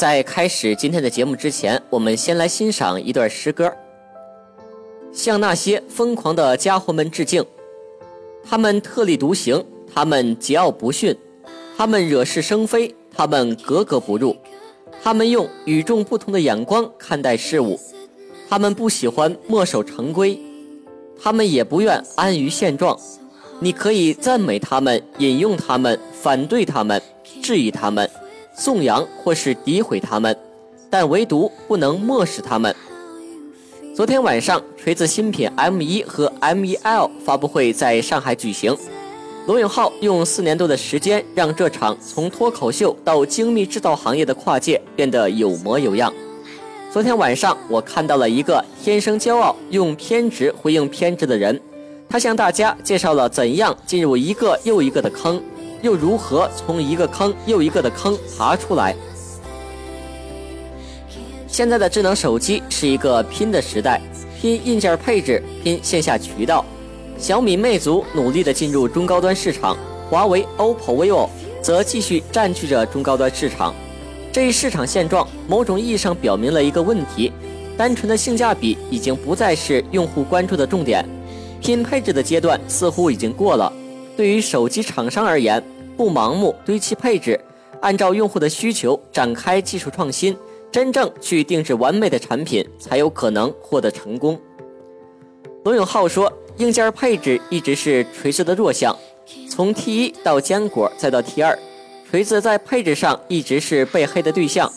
在开始今天的节目之前，我们先来欣赏一段诗歌，向那些疯狂的家伙们致敬。他们特立独行，他们桀骜不驯，他们惹是生非，他们格格不入，他们用与众不同的眼光看待事物，他们不喜欢墨守成规，他们也不愿安于现状。你可以赞美他们，引用他们，反对他们，质疑他们，颂扬或是诋毁他们，但唯独不能漠视他们。昨天晚上，锤子新品 M1 和 M1L 发布会在上海举行。罗永浩用四年多的时间，让这场从脱口秀到精密制造行业的跨界变得有模有样。昨天晚上，我看到了一个天生骄傲、用偏执回应偏执的人。他向大家介绍了怎样进入一个又一个的坑，又如何从一个坑又一个的坑爬出来。现在的智能手机是一个拼的时代，拼硬件配置，拼线下渠道。小米、魅族努力的进入中高端市场，华为、OPPO、vivo 则继续占据着中高端市场。这一市场现状，某种意义上表明了一个问题：单纯的性价比已经不再是用户关注的重点。拼配置的阶段似乎已经过了。对于手机厂商而言，不盲目堆砌配置，按照用户的需求展开技术创新，真正去定制完美的产品，才有可能获得成功。罗永浩说：“硬件配置一直是锤子的弱项，从 T1 到坚果再到 T2，锤子在配置上一直是被黑的对象。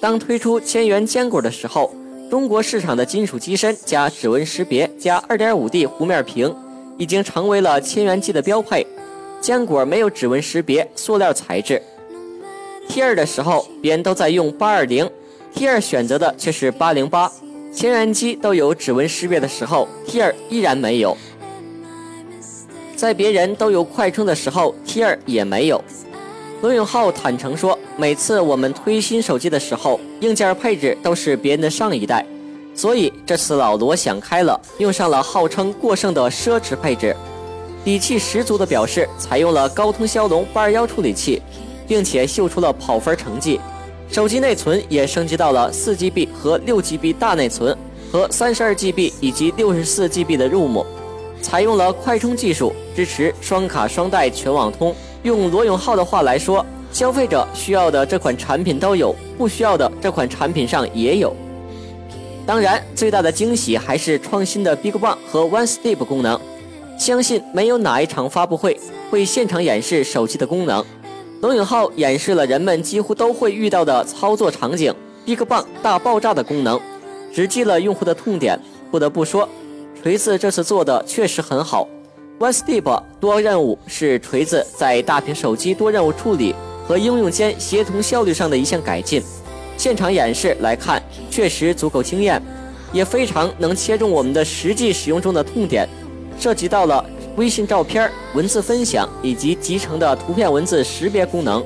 当推出千元坚果的时候。”中国市场的金属机身加指纹识别加 2.5D 弧面屏，已经成为了千元机的标配。坚果没有指纹识别，塑料材质。T2 的时候，别人都在用 820，T2 选择的却是808。千元机都有指纹识别的时候，T2 依然没有。在别人都有快充的时候，T2 也没有。罗永浩坦诚说：“每次我们推新手机的时候，硬件配置都是别人的上一代，所以这次老罗想开了，用上了号称过剩的奢侈配置，底气十足的表示采用了高通骁龙八二幺处理器，并且秀出了跑分成绩。手机内存也升级到了四 GB 和六 GB 大内存，和三十二 GB 以及六十四 GB 的 ROM，采用了快充技术，支持双卡双待全网通。”用罗永浩的话来说，消费者需要的这款产品都有，不需要的这款产品上也有。当然，最大的惊喜还是创新的 Big Bang 和 One Step 功能。相信没有哪一场发布会会现场演示手机的功能。罗永浩演示了人们几乎都会遇到的操作场景，Big Bang 大爆炸的功能，直击了用户的痛点。不得不说，锤子这次做的确实很好。OneStep 多任务是锤子在大屏手机多任务处理和应用间协同效率上的一项改进。现场演示来看，确实足够惊艳，也非常能切中我们的实际使用中的痛点。涉及到了微信照片、文字分享以及集成的图片文字识别功能。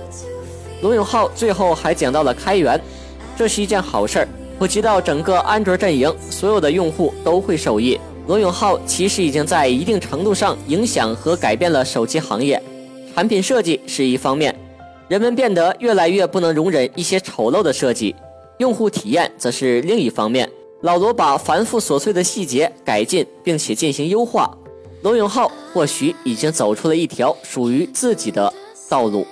罗永浩最后还讲到了开源，这是一件好事儿，普及到整个安卓阵营，所有的用户都会受益。罗永浩其实已经在一定程度上影响和改变了手机行业，产品设计是一方面，人们变得越来越不能容忍一些丑陋的设计，用户体验则是另一方面。老罗把繁复琐碎的细节改进并且进行优化，罗永浩或许已经走出了一条属于自己的道路。